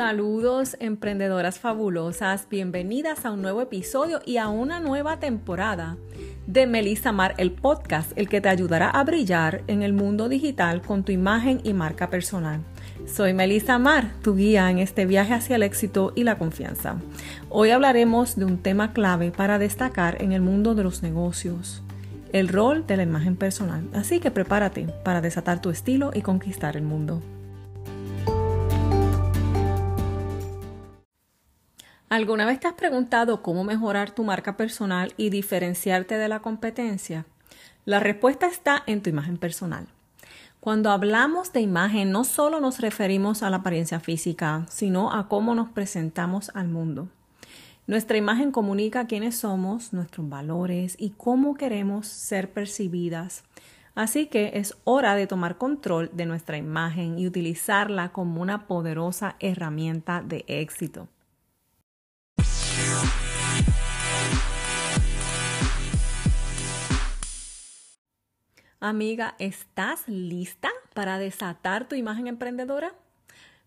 Saludos emprendedoras fabulosas, bienvenidas a un nuevo episodio y a una nueva temporada de Melissa Mar, el podcast, el que te ayudará a brillar en el mundo digital con tu imagen y marca personal. Soy Melissa Mar, tu guía en este viaje hacia el éxito y la confianza. Hoy hablaremos de un tema clave para destacar en el mundo de los negocios, el rol de la imagen personal. Así que prepárate para desatar tu estilo y conquistar el mundo. ¿Alguna vez te has preguntado cómo mejorar tu marca personal y diferenciarte de la competencia? La respuesta está en tu imagen personal. Cuando hablamos de imagen, no solo nos referimos a la apariencia física, sino a cómo nos presentamos al mundo. Nuestra imagen comunica quiénes somos, nuestros valores y cómo queremos ser percibidas. Así que es hora de tomar control de nuestra imagen y utilizarla como una poderosa herramienta de éxito. Amiga, ¿estás lista para desatar tu imagen emprendedora?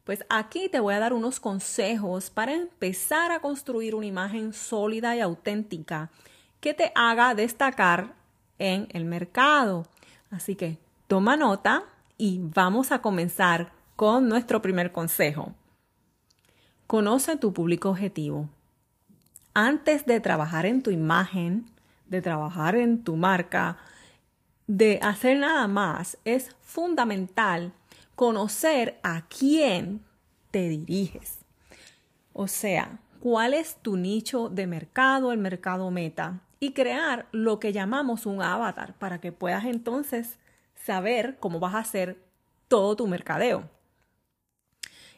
Pues aquí te voy a dar unos consejos para empezar a construir una imagen sólida y auténtica que te haga destacar en el mercado. Así que toma nota y vamos a comenzar con nuestro primer consejo. Conoce tu público objetivo. Antes de trabajar en tu imagen, de trabajar en tu marca, de hacer nada más, es fundamental conocer a quién te diriges. O sea, cuál es tu nicho de mercado, el mercado meta, y crear lo que llamamos un avatar para que puedas entonces saber cómo vas a hacer todo tu mercadeo.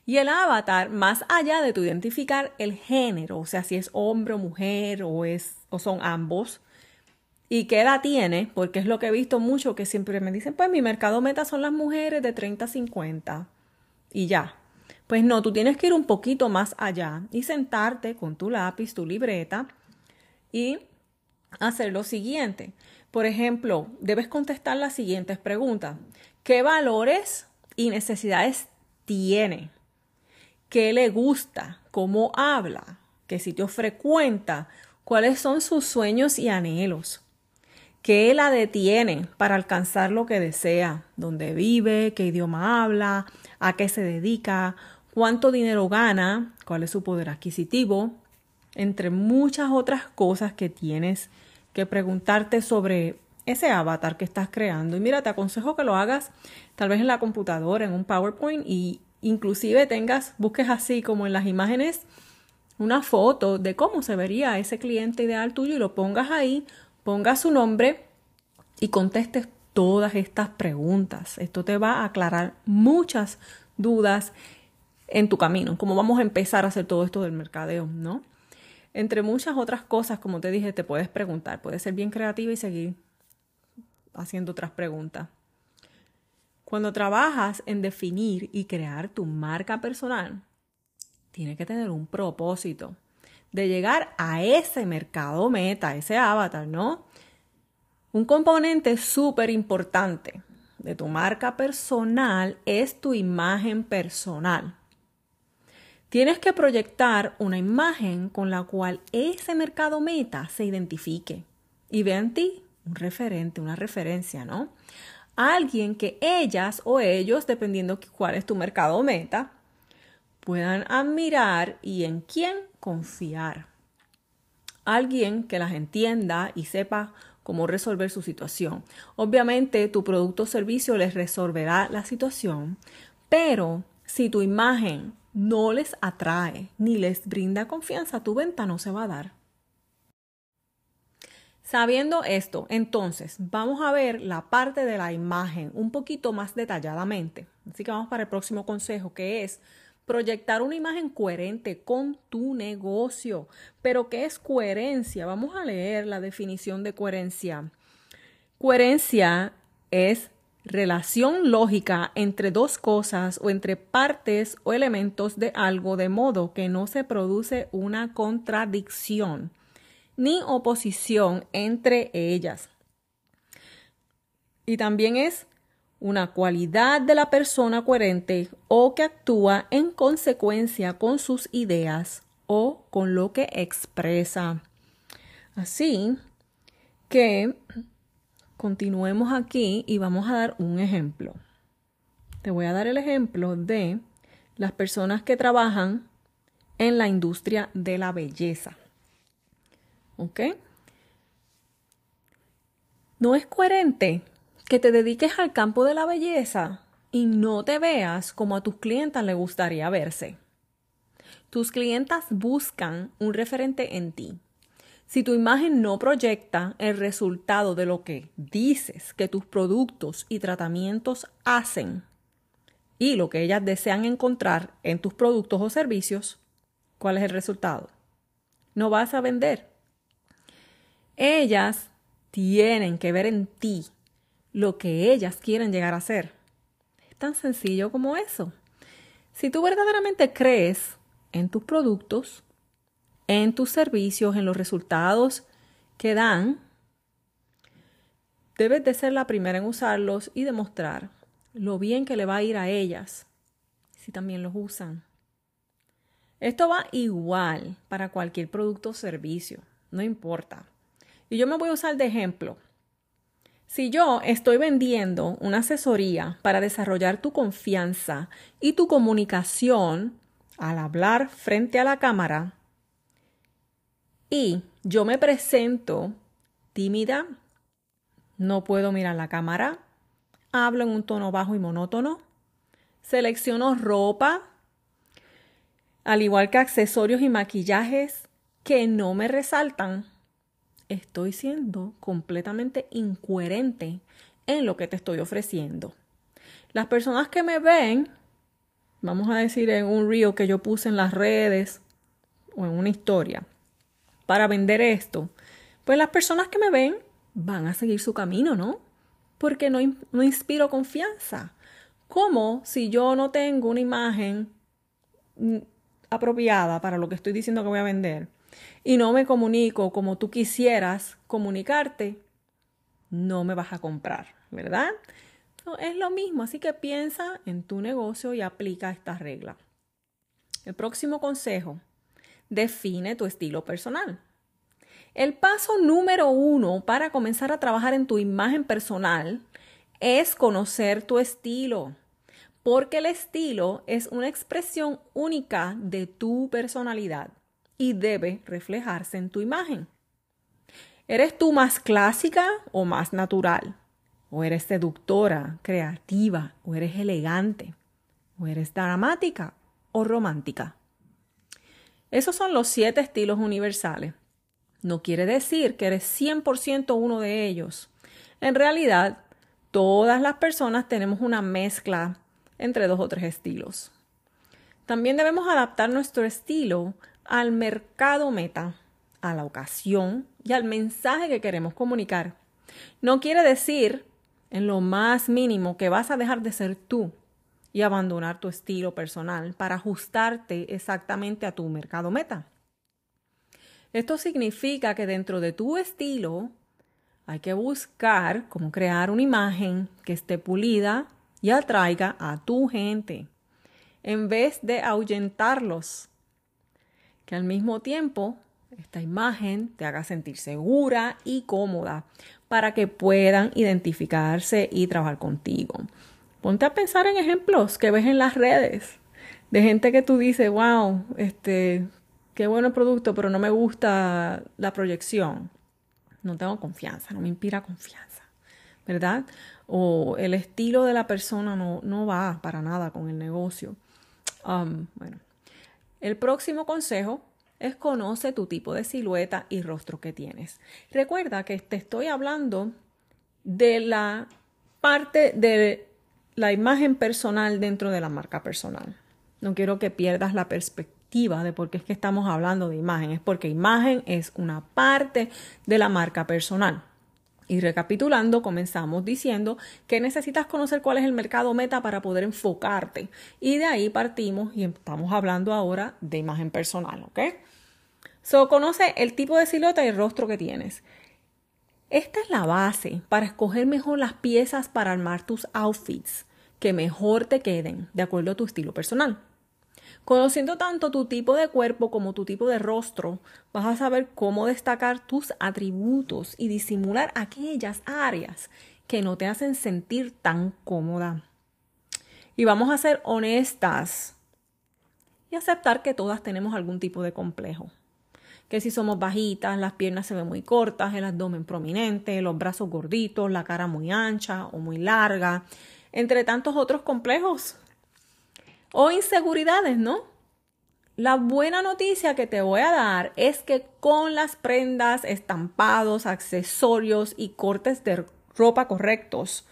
Y el avatar, más allá de tu identificar el género, o sea, si es hombre o mujer o, es, o son ambos, ¿Y qué edad tiene? Porque es lo que he visto mucho que siempre me dicen, pues mi mercado meta son las mujeres de 30 a 50. Y ya. Pues no, tú tienes que ir un poquito más allá y sentarte con tu lápiz, tu libreta y hacer lo siguiente. Por ejemplo, debes contestar las siguientes preguntas. ¿Qué valores y necesidades tiene? ¿Qué le gusta? ¿Cómo habla? ¿Qué sitios frecuenta? ¿Cuáles son sus sueños y anhelos? ¿Qué la detiene para alcanzar lo que desea? ¿Dónde vive? ¿Qué idioma habla? ¿A qué se dedica? ¿Cuánto dinero gana? ¿Cuál es su poder adquisitivo? Entre muchas otras cosas que tienes que preguntarte sobre ese avatar que estás creando. Y mira, te aconsejo que lo hagas tal vez en la computadora, en un PowerPoint y inclusive tengas, busques así como en las imágenes una foto de cómo se vería ese cliente ideal tuyo y lo pongas ahí ponga su nombre y contestes todas estas preguntas. Esto te va a aclarar muchas dudas en tu camino, cómo vamos a empezar a hacer todo esto del mercadeo, ¿no? Entre muchas otras cosas, como te dije, te puedes preguntar, puedes ser bien creativa y seguir haciendo otras preguntas. Cuando trabajas en definir y crear tu marca personal, tiene que tener un propósito de llegar a ese mercado meta, ese avatar, ¿no? Un componente súper importante de tu marca personal es tu imagen personal. Tienes que proyectar una imagen con la cual ese mercado meta se identifique y vea en ti un referente, una referencia, ¿no? Alguien que ellas o ellos, dependiendo cuál es tu mercado meta, puedan admirar y en quién confiar. Alguien que las entienda y sepa cómo resolver su situación. Obviamente tu producto o servicio les resolverá la situación, pero si tu imagen no les atrae ni les brinda confianza, tu venta no se va a dar. Sabiendo esto, entonces vamos a ver la parte de la imagen un poquito más detalladamente. Así que vamos para el próximo consejo, que es proyectar una imagen coherente con tu negocio. Pero ¿qué es coherencia? Vamos a leer la definición de coherencia. Coherencia es relación lógica entre dos cosas o entre partes o elementos de algo de modo que no se produce una contradicción ni oposición entre ellas. Y también es una cualidad de la persona coherente o que actúa en consecuencia con sus ideas o con lo que expresa. Así que continuemos aquí y vamos a dar un ejemplo. Te voy a dar el ejemplo de las personas que trabajan en la industria de la belleza. ¿Ok? No es coherente que te dediques al campo de la belleza y no te veas como a tus clientas les gustaría verse. Tus clientas buscan un referente en ti. Si tu imagen no proyecta el resultado de lo que dices que tus productos y tratamientos hacen y lo que ellas desean encontrar en tus productos o servicios, ¿cuál es el resultado? No vas a vender. Ellas tienen que ver en ti lo que ellas quieren llegar a ser. Es tan sencillo como eso. Si tú verdaderamente crees en tus productos, en tus servicios, en los resultados que dan, debes de ser la primera en usarlos y demostrar lo bien que le va a ir a ellas si también los usan. Esto va igual para cualquier producto o servicio, no importa. Y yo me voy a usar de ejemplo. Si yo estoy vendiendo una asesoría para desarrollar tu confianza y tu comunicación al hablar frente a la cámara y yo me presento tímida, no puedo mirar la cámara, hablo en un tono bajo y monótono, selecciono ropa, al igual que accesorios y maquillajes que no me resaltan, estoy siendo completamente incoherente en lo que te estoy ofreciendo. Las personas que me ven, vamos a decir en un reel que yo puse en las redes o en una historia para vender esto, pues las personas que me ven van a seguir su camino, ¿no? Porque no, no inspiro confianza. Como si yo no tengo una imagen mm, apropiada para lo que estoy diciendo que voy a vender? Y no me comunico como tú quisieras comunicarte, no me vas a comprar, ¿verdad? es lo mismo, así que piensa en tu negocio y aplica esta regla. El próximo consejo, define tu estilo personal. El paso número uno para comenzar a trabajar en tu imagen personal es conocer tu estilo, porque el estilo es una expresión única de tu personalidad y debe reflejarse en tu imagen. ¿Eres tú más clásica o más natural? ¿O eres seductora, creativa, o eres elegante? ¿O eres dramática o romántica? Esos son los siete estilos universales. No quiere decir que eres 100% uno de ellos. En realidad, todas las personas tenemos una mezcla entre dos o tres estilos. También debemos adaptar nuestro estilo al mercado meta, a la ocasión y al mensaje que queremos comunicar. No quiere decir en lo más mínimo que vas a dejar de ser tú y abandonar tu estilo personal para ajustarte exactamente a tu mercado meta. Esto significa que dentro de tu estilo hay que buscar cómo crear una imagen que esté pulida y atraiga a tu gente, en vez de ahuyentarlos que al mismo tiempo esta imagen te haga sentir segura y cómoda para que puedan identificarse y trabajar contigo. Ponte a pensar en ejemplos que ves en las redes de gente que tú dices, wow, este, qué bueno el producto, pero no me gusta la proyección. No tengo confianza, no me inspira confianza, ¿verdad? O el estilo de la persona no, no va para nada con el negocio. Um, bueno, el próximo consejo es conoce tu tipo de silueta y rostro que tienes. Recuerda que te estoy hablando de la parte de la imagen personal dentro de la marca personal. No quiero que pierdas la perspectiva de por qué es que estamos hablando de imagen. Es porque imagen es una parte de la marca personal. Y recapitulando, comenzamos diciendo que necesitas conocer cuál es el mercado meta para poder enfocarte. Y de ahí partimos y estamos hablando ahora de imagen personal, ¿ok? So, conoce el tipo de silueta y el rostro que tienes. Esta es la base para escoger mejor las piezas para armar tus outfits que mejor te queden de acuerdo a tu estilo personal. Conociendo tanto tu tipo de cuerpo como tu tipo de rostro, vas a saber cómo destacar tus atributos y disimular aquellas áreas que no te hacen sentir tan cómoda. Y vamos a ser honestas y aceptar que todas tenemos algún tipo de complejo. Que si somos bajitas, las piernas se ven muy cortas, el abdomen prominente, los brazos gorditos, la cara muy ancha o muy larga, entre tantos otros complejos o inseguridades, ¿no? La buena noticia que te voy a dar es que con las prendas, estampados, accesorios y cortes de ropa correctos,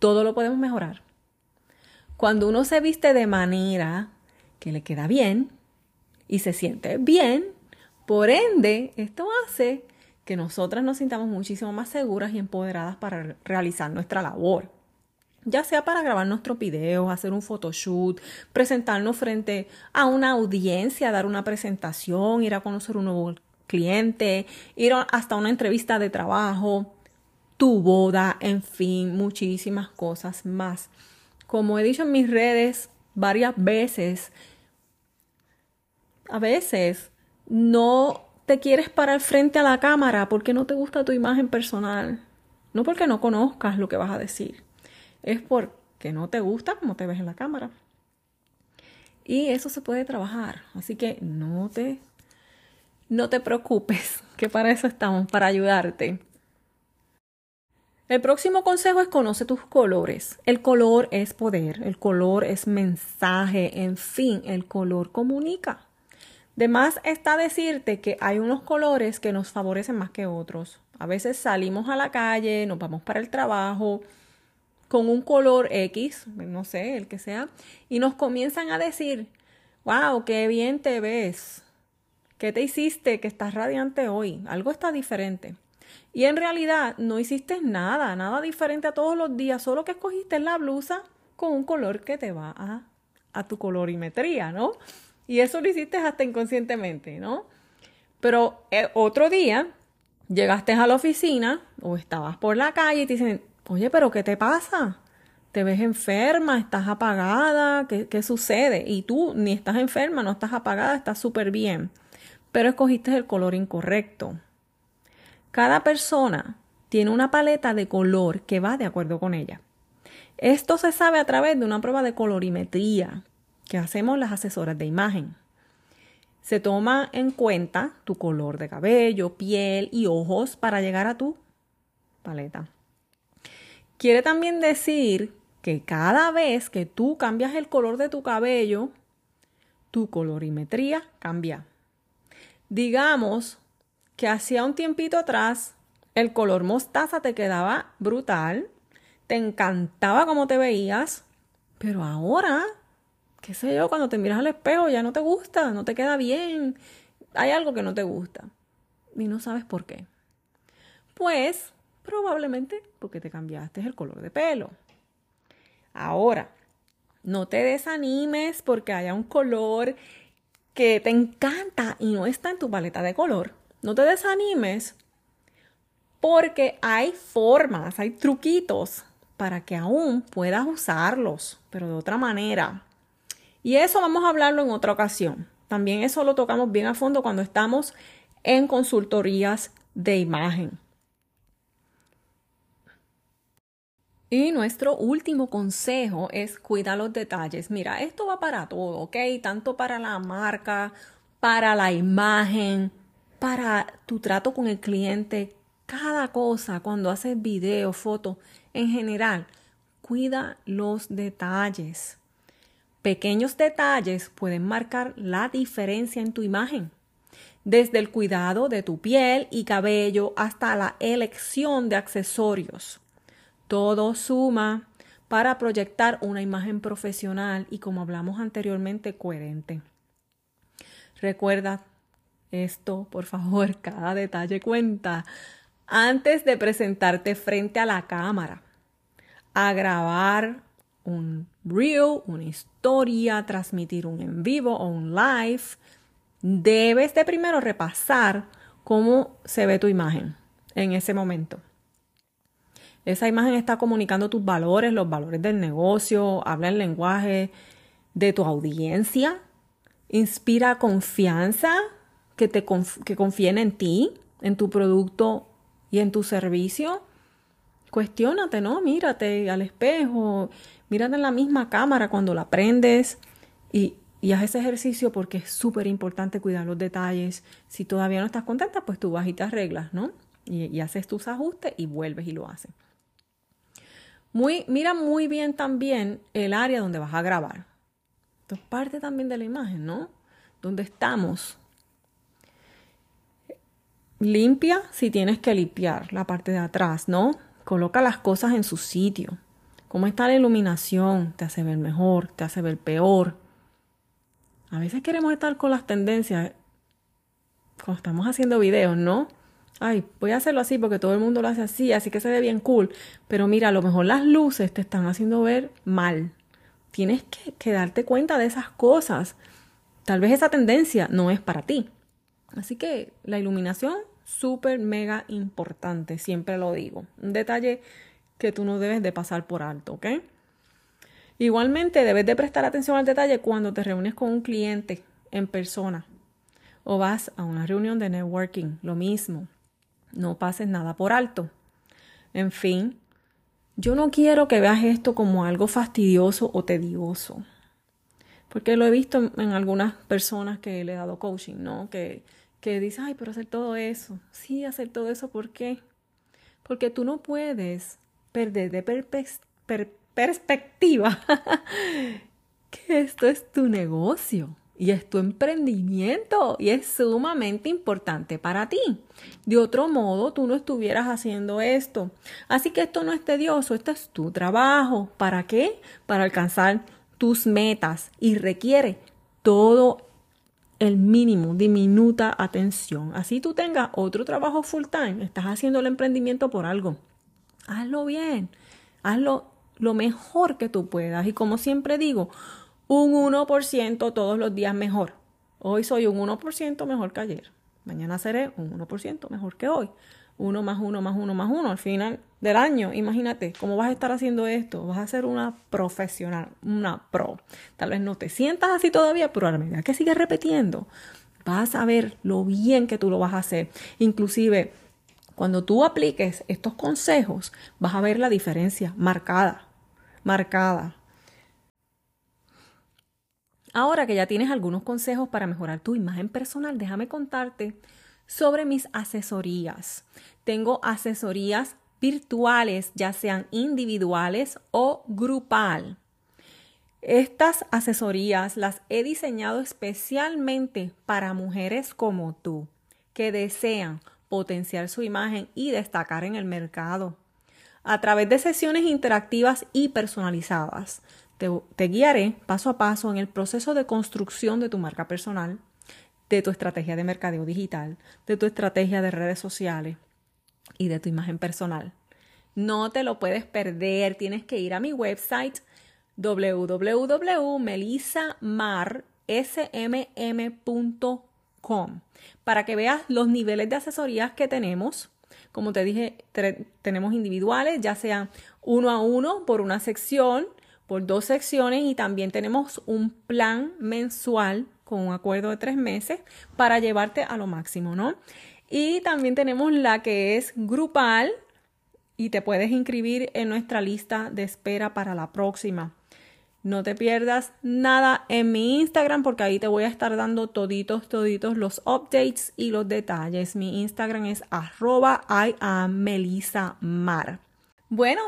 todo lo podemos mejorar. Cuando uno se viste de manera que le queda bien y se siente bien, por ende, esto hace que nosotras nos sintamos muchísimo más seguras y empoderadas para realizar nuestra labor ya sea para grabar nuestros videos, hacer un photoshoot, presentarnos frente a una audiencia, dar una presentación, ir a conocer un nuevo cliente, ir hasta una entrevista de trabajo, tu boda, en fin, muchísimas cosas más. Como he dicho en mis redes varias veces, a veces no te quieres parar frente a la cámara porque no te gusta tu imagen personal, no porque no conozcas lo que vas a decir es porque no te gusta como te ves en la cámara. Y eso se puede trabajar. Así que no te, no te preocupes, que para eso estamos, para ayudarte. El próximo consejo es conoce tus colores. El color es poder, el color es mensaje, en fin, el color comunica. De más está decirte que hay unos colores que nos favorecen más que otros. A veces salimos a la calle, nos vamos para el trabajo, con un color X, no sé, el que sea, y nos comienzan a decir, wow, qué bien te ves, qué te hiciste, que estás radiante hoy, algo está diferente. Y en realidad no hiciste nada, nada diferente a todos los días, solo que escogiste la blusa con un color que te va a, a tu colorimetría, ¿no? Y eso lo hiciste hasta inconscientemente, ¿no? Pero eh, otro día llegaste a la oficina o estabas por la calle y te dicen, oye, pero ¿qué te pasa? Te ves enferma, estás apagada, ¿qué, sucede? Y tú ni estás enferma, no estás apagada, estás súper bien, pero escogiste el color incorrecto. Cada persona tiene una paleta de color que va de acuerdo con ella. Esto se sabe a través de una prueba de colorimetría que hacemos las asesoras de imagen. Se toma en cuenta tu color de cabello, piel y ojos para llegar a tu paleta. Quiere también decir que cada vez que tú cambias el color de tu cabello, tu colorimetría cambia. Digamos que hacía un tiempito atrás el color mostaza te quedaba brutal, te encantaba cómo te veías, pero ahora, qué sé yo, cuando te miras al espejo ya no te gusta, no te queda bien, hay algo que no te gusta y no sabes por qué. Pues Probablemente porque te cambiaste el color de pelo. Ahora, no te desanimes porque haya un color que te encanta y no está en tu paleta de color. No te desanimes porque hay formas, hay truquitos para que aún puedas usarlos, pero de otra manera. Y eso vamos a hablarlo en otra ocasión. También eso lo tocamos bien a fondo cuando estamos en consultorías de imagen. Y nuestro último consejo es cuida los detalles. Mira, esto va para todo, ¿ok? Tanto para la marca, para la imagen, para tu trato con el cliente, cada cosa, cuando haces video, foto, en general, cuida los detalles. Pequeños detalles pueden marcar la diferencia en tu imagen. Desde el cuidado de tu piel y cabello hasta la elección de accesorios. Todo suma para proyectar una imagen profesional y, como hablamos anteriormente, coherente. Recuerda esto, por favor, cada detalle cuenta. Antes de presentarte frente a la cámara, a grabar un reel, una historia, transmitir un en vivo o un live, debes de primero repasar cómo se ve tu imagen en ese momento. Esa imagen está comunicando tus valores, los valores del negocio, habla el lenguaje de tu audiencia, inspira confianza, que, te que confíen en ti, en tu producto y en tu servicio. Cuestiónate, ¿no? Mírate al espejo, mírate en la misma cámara cuando la prendes y, y haz ese ejercicio porque es súper importante cuidar los detalles. Si todavía no estás contenta, pues tú vas y te arreglas, ¿no? Y, y haces tus ajustes y vuelves y lo haces. Mira muy bien también el área donde vas a grabar. Esto es parte también de la imagen, ¿no? Donde estamos. Limpia si tienes que limpiar la parte de atrás, ¿no? Coloca las cosas en su sitio. ¿Cómo está la iluminación? ¿Te hace ver mejor? ¿Te hace ver peor? A veces queremos estar con las tendencias cuando estamos haciendo videos, ¿no? Ay, voy a hacerlo así porque todo el mundo lo hace así, así que se ve bien cool. Pero mira, a lo mejor las luces te están haciendo ver mal. Tienes que, darte cuenta de esas cosas. Tal vez esa tendencia no es para ti. Así que la iluminación, súper, mega importante, siempre lo digo. Un detalle que tú no debes de pasar por alto, ¿ok? Igualmente debes de prestar atención al detalle cuando te reúnes con un cliente en persona o vas a una reunión de networking, lo mismo. No pases nada por alto. En fin, yo no quiero que veas esto como algo fastidioso o tedioso. Porque lo he visto en algunas personas que le he dado coaching, ¿no? Que, que dicen, ay, pero hacer todo eso. Sí, hacer todo eso, ¿por qué? Porque tú no puedes perder de perspectiva que esto es tu negocio y es tu emprendimiento y es sumamente importante para ti. De otro modo, tú no estuvieras haciendo esto. Así que esto no es tedioso, esto es tu trabajo. ¿Para qué? Para alcanzar tus metas y requiere todo el mínimo, diminuta atención. Así tú tengas otro trabajo full time, estás haciendo el emprendimiento por algo. Hazlo bien, hazlo lo mejor que tú puedas. Y como siempre digo, un 1% todos los días mejor. Hoy soy un 1% mejor que ayer. Mañana seré un 1% mejor que hoy. Uno más uno más uno más uno al final del año. Imagínate cómo vas a estar haciendo esto. Vas a ser una profesional, una pro. Tal vez no te sientas así todavía, pero a la medida que sigues repitiendo, vas a ver lo bien que tú lo vas a hacer. Inclusive, cuando tú apliques estos consejos, vas a ver la diferencia marcada, marcada. Ahora que ya tienes algunos consejos para mejorar tu imagen personal, déjame contarte sobre mis asesorías. Tengo asesorías virtuales, ya sean individuales o grupal. Estas asesorías las he diseñado especialmente para mujeres como tú, que desean potenciar su imagen y destacar en el mercado. A través de sesiones interactivas y personalizadas, te, guiaré paso a paso en el proceso de construcción de tu marca personal, de tu estrategia de mercadeo digital, de tu estrategia de redes sociales y de tu imagen personal. No te lo puedes perder, tienes que ir a mi website www.melisamarsmm.com para que veas los niveles de asesorías que tenemos. Como te dije, tenemos individuales, ya sean uno a uno por una sección, por dos secciones y también tenemos un plan mensual con un acuerdo de tres meses para llevarte a lo máximo, ¿no? Y también tenemos la que es grupal y te puedes inscribir en nuestra lista de espera para la próxima. No te pierdas nada en mi Instagram porque ahí te voy a estar dando toditos, toditos los updates y los detalles. Mi Instagram es arroba Mar. Bueno,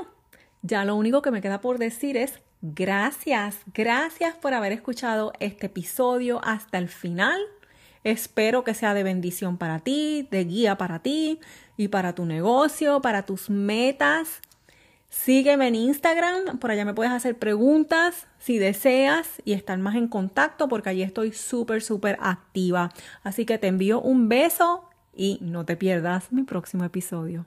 ya lo único que me queda por decir es Gracias, gracias por haber escuchado este episodio hasta el final. Espero que sea de bendición para ti, de guía para ti y para tu negocio, para tus metas. Sígueme en Instagram, por allá me puedes hacer preguntas si deseas y estar más en contacto porque allí estoy súper, súper activa. Así que te envío un beso y no te pierdas mi próximo episodio.